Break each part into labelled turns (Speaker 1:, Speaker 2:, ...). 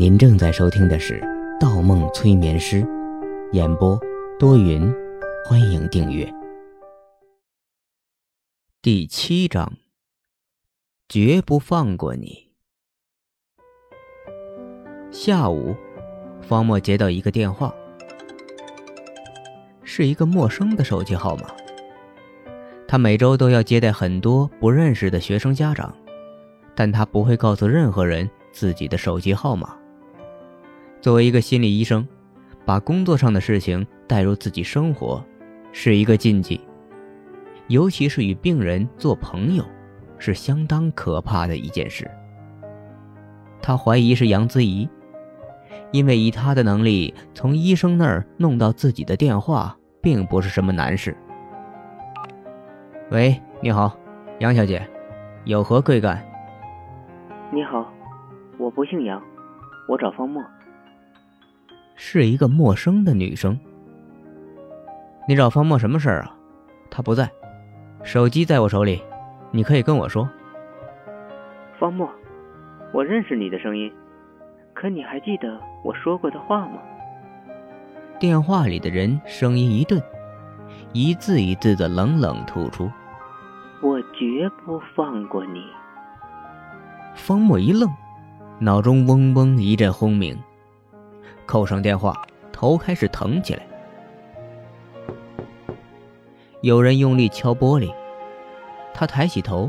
Speaker 1: 您正在收听的是《盗梦催眠师》，演播多云，欢迎订阅。第七章，绝不放过你。下午，方墨接到一个电话，是一个陌生的手机号码。他每周都要接待很多不认识的学生家长，但他不会告诉任何人自己的手机号码。作为一个心理医生，把工作上的事情带入自己生活，是一个禁忌。尤其是与病人做朋友，是相当可怕的一件事。他怀疑是杨子怡，因为以他的能力，从医生那儿弄到自己的电话，并不是什么难事。喂，你好，杨小姐，有何贵干？
Speaker 2: 你好，我不姓杨，我找方墨。
Speaker 1: 是一个陌生的女生。你找方墨什么事儿啊？他不在，手机在我手里，你可以跟我说。
Speaker 2: 方墨，我认识你的声音，可你还记得我说过的话吗？
Speaker 1: 电话里的人声音一顿，一字一字的冷冷吐出：“
Speaker 2: 我绝不放过你。”
Speaker 1: 方墨一愣，脑中嗡嗡一阵轰鸣。扣上电话，头开始疼起来。有人用力敲玻璃，他抬起头，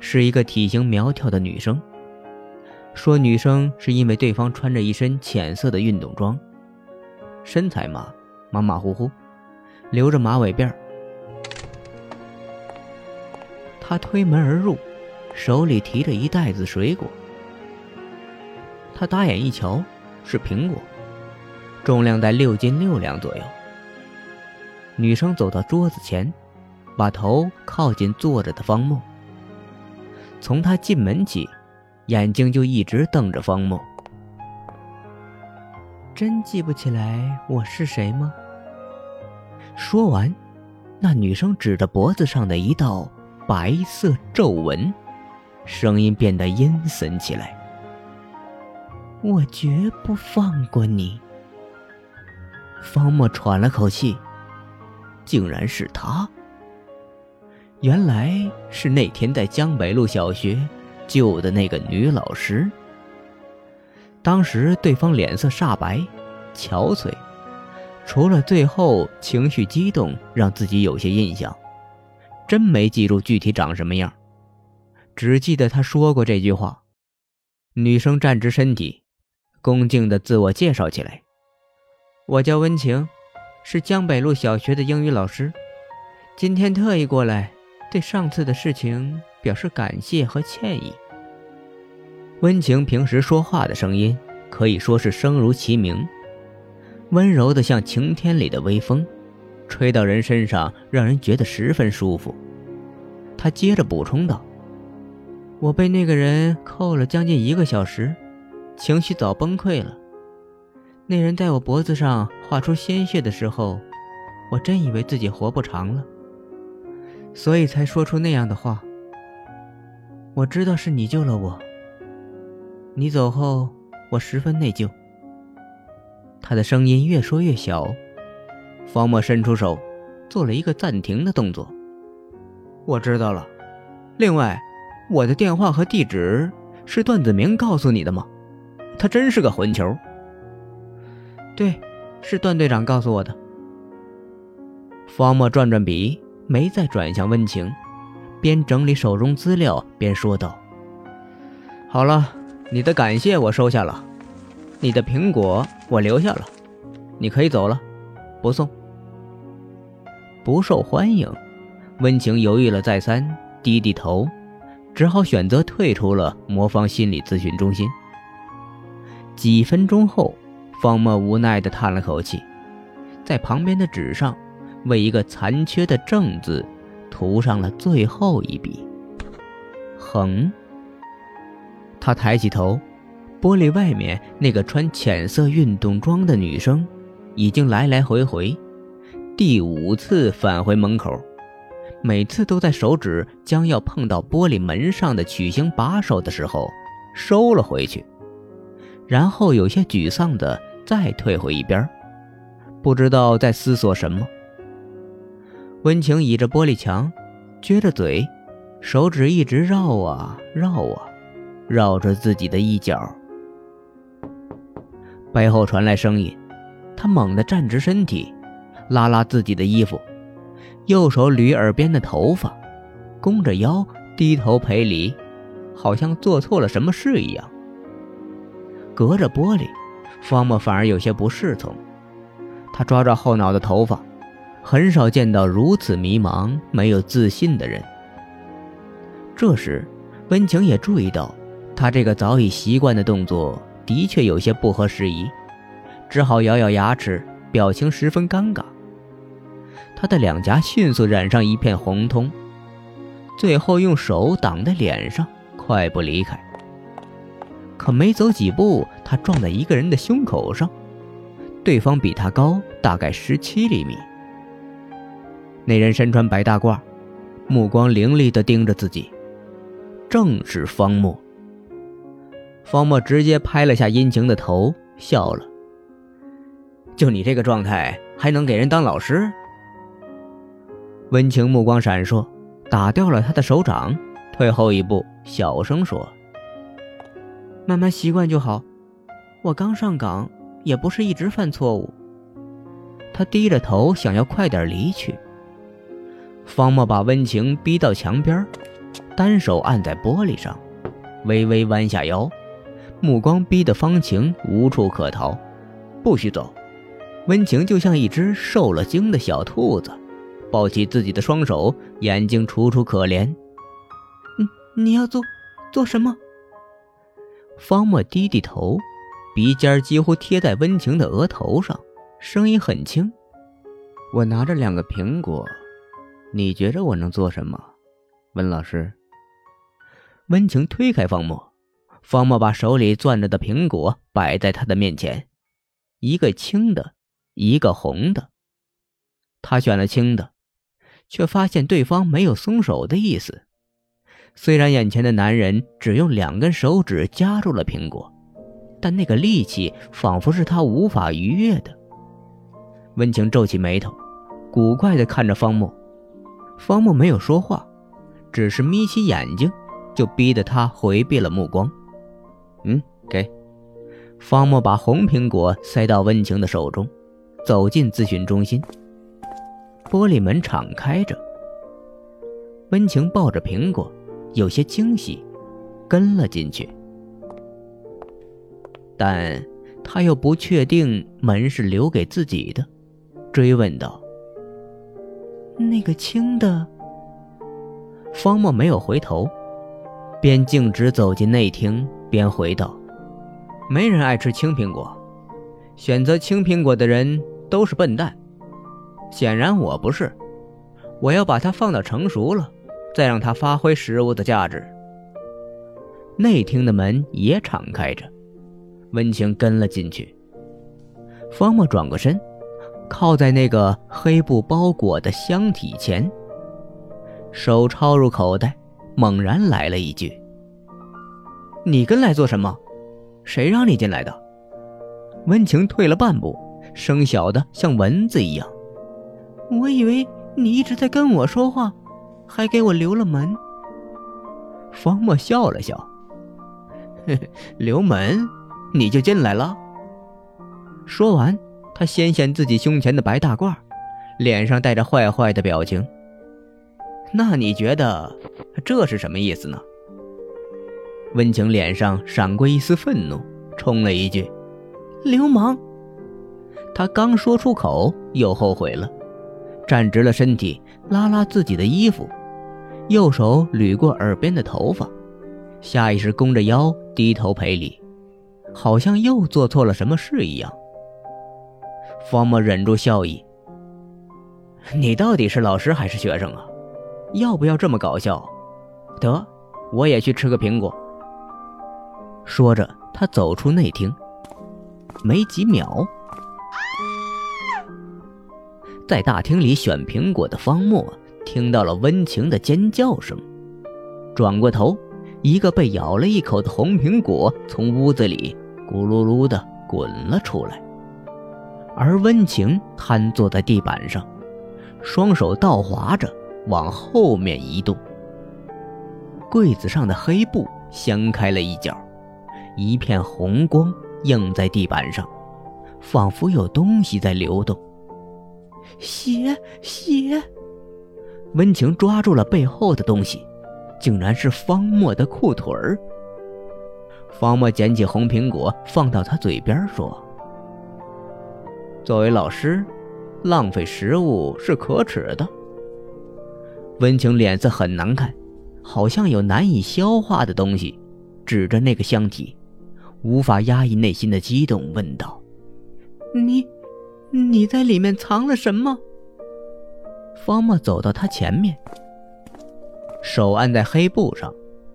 Speaker 1: 是一个体型苗条的女生。说女生是因为对方穿着一身浅色的运动装，身材嘛马马虎虎，留着马尾辫他推门而入，手里提着一袋子水果。他打眼一瞧。是苹果，重量在六斤六两左右。女生走到桌子前，把头靠近坐着的方木。从他进门起，眼睛就一直瞪着方木。真记不起来我是谁吗？说完，那女生指着脖子上的一道白色皱纹，声音变得阴森起来。我绝不放过你。方墨喘了口气，竟然是他。原来是那天在江北路小学救的那个女老师。当时对方脸色煞白、憔悴，除了最后情绪激动让自己有些印象，真没记住具体长什么样，只记得他说过这句话。女生站直身体。恭敬的自我介绍起来：“我叫温情，是江北路小学的英语老师，今天特意过来，对上次的事情表示感谢和歉意。”温情平时说话的声音可以说是声如其名，温柔的像晴天里的微风，吹到人身上，让人觉得十分舒服。他接着补充道：“我被那个人扣了将近一个小时。”情绪早崩溃了。那人在我脖子上画出鲜血的时候，我真以为自己活不长了，所以才说出那样的话。我知道是你救了我。你走后，我十分内疚。他的声音越说越小。方墨伸出手，做了一个暂停的动作。我知道了。另外，我的电话和地址是段子明告诉你的吗？他真是个混球。对，是段队长告诉我的。方墨转转笔，没再转向温情，边整理手中资料边说道：“好了，你的感谢我收下了，你的苹果我留下了，你可以走了，不送。不受欢迎。”温情犹豫了再三，低低头，只好选择退出了魔方心理咨询中心。几分钟后，方墨无奈地叹了口气，在旁边的纸上为一个残缺的“正”字涂上了最后一笔。横。他抬起头，玻璃外面那个穿浅色运动装的女生，已经来来回回第五次返回门口，每次都在手指将要碰到玻璃门上的曲形把手的时候收了回去。然后有些沮丧的再退回一边，不知道在思索什么。温情倚着玻璃墙，撅着嘴，手指一直绕啊绕啊，绕着自己的衣角。背后传来声音，他猛地站直身体，拉拉自己的衣服，右手捋耳边的头发，弓着腰低头赔礼，好像做错了什么事一样。隔着玻璃，方墨反而有些不适从，他抓抓后脑的头发，很少见到如此迷茫、没有自信的人。这时，温情也注意到，他这个早已习惯的动作。的确有些不合时宜，只好咬咬牙齿，表情十分尴尬。他的两颊迅速染上一片红通，最后用手挡在脸上，快步离开。可没走几步，他撞在一个人的胸口上，对方比他高大概十七厘米。那人身穿白大褂，目光凌厉地盯着自己，正是方墨。方墨直接拍了下殷晴的头，笑了。就你这个状态，还能给人当老师？温情目光闪烁，打掉了他的手掌，退后一步，小声说：“
Speaker 3: 慢慢习惯就好。我刚上岗，也不是一直犯错误。”
Speaker 1: 他低着头，想要快点离去。方墨把温情逼到墙边，单手按在玻璃上，微微弯下腰。目光逼得方晴无处可逃，不许走！温情就像一只受了惊的小兔子，抱起自己的双手，眼睛楚楚可怜。
Speaker 3: 你你要做做什么？
Speaker 1: 方墨低低头，鼻尖几乎贴在温情的额头上，声音很轻：“我拿着两个苹果，你觉着我能做什么？”温老师。温情推开方墨。方墨把手里攥着的苹果摆在他的面前，一个青的，一个红的。他选了青的，却发现对方没有松手的意思。虽然眼前的男人只用两根手指夹住了苹果，但那个力气仿佛是他无法逾越的。温情皱起眉头，古怪地看着方墨。方墨没有说话，只是眯起眼睛，就逼得他回避了目光。嗯，给。方墨把红苹果塞到温情的手中，走进咨询中心。玻璃门敞开着，温情抱着苹果，有些惊喜，跟了进去。但他又不确定门是留给自己的，追问道：“
Speaker 3: 那个青的？”
Speaker 1: 方墨没有回头，便径直走进内厅。边回道：“没人爱吃青苹果，选择青苹果的人都是笨蛋。显然我不是，我要把它放到成熟了，再让他发挥食物的价值。”内厅的门也敞开着，温情跟了进去。方墨转过身，靠在那个黑布包裹的箱体前，手抄入口袋，猛然来了一句。你跟来做什么？谁让你进来的？温情退了半步，声小的像蚊子一样。
Speaker 3: 我以为你一直在跟我说话，还给我留了门。
Speaker 1: 方墨笑了笑，呵呵，留门你就进来了。说完，他掀掀自己胸前的白大褂，脸上带着坏坏的表情。那你觉得这是什么意思呢？温情脸上闪过一丝愤怒，冲了一句：“
Speaker 3: 流氓！”
Speaker 1: 他刚说出口，又后悔了，站直了身体，拉拉自己的衣服，右手捋过耳边的头发，下意识弓着腰，低头赔礼，好像又做错了什么事一样。方墨忍住笑意：“你到底是老师还是学生啊？要不要这么搞笑？得，我也去吃个苹果。”说着，他走出内厅。没几秒，在大厅里选苹果的方墨听到了温情的尖叫声，转过头，一个被咬了一口的红苹果从屋子里咕噜噜的滚了出来。而温情瘫坐在地板上，双手倒滑着往后面移动。柜子上的黑布掀开了一角，一片红光映在地板上，仿佛有东西在流动。
Speaker 3: 血血！
Speaker 1: 温情抓住了背后的东西，竟然是方墨的裤腿儿。方墨捡起红苹果放到他嘴边说：“作为老师，浪费食物是可耻的。”温情脸色很难看，好像有难以消化的东西，指着那个箱体，无法压抑内心的激动，问道：“
Speaker 3: 你，你在里面藏了什么？”
Speaker 1: 方墨走到他前面，手按在黑布上，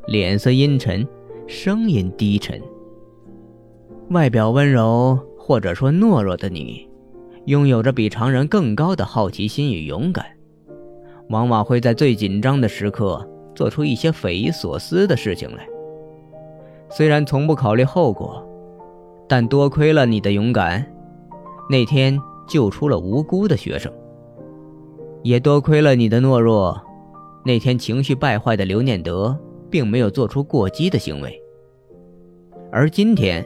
Speaker 1: 脸色阴沉，声音低沉。外表温柔或者说懦弱的你，拥有着比常人更高的好奇心与勇敢，往往会在最紧张的时刻做出一些匪夷所思的事情来。虽然从不考虑后果，但多亏了你的勇敢，那天救出了无辜的学生。也多亏了你的懦弱，那天情绪败坏的刘念德并没有做出过激的行为。而今天，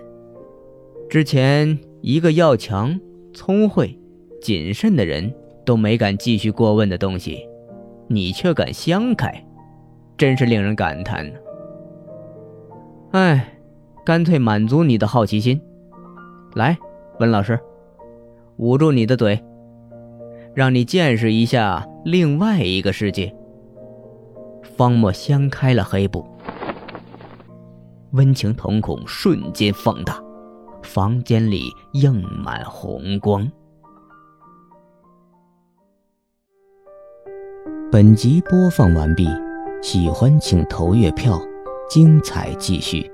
Speaker 1: 之前一个要强、聪慧、谨慎的人都没敢继续过问的东西，你却敢相开，真是令人感叹呢。哎，干脆满足你的好奇心，来，温老师，捂住你的嘴。让你见识一下另外一个世界。方墨掀开了黑布，温情瞳孔瞬间放大，房间里映满红光。本集播放完毕，喜欢请投月票，精彩继续。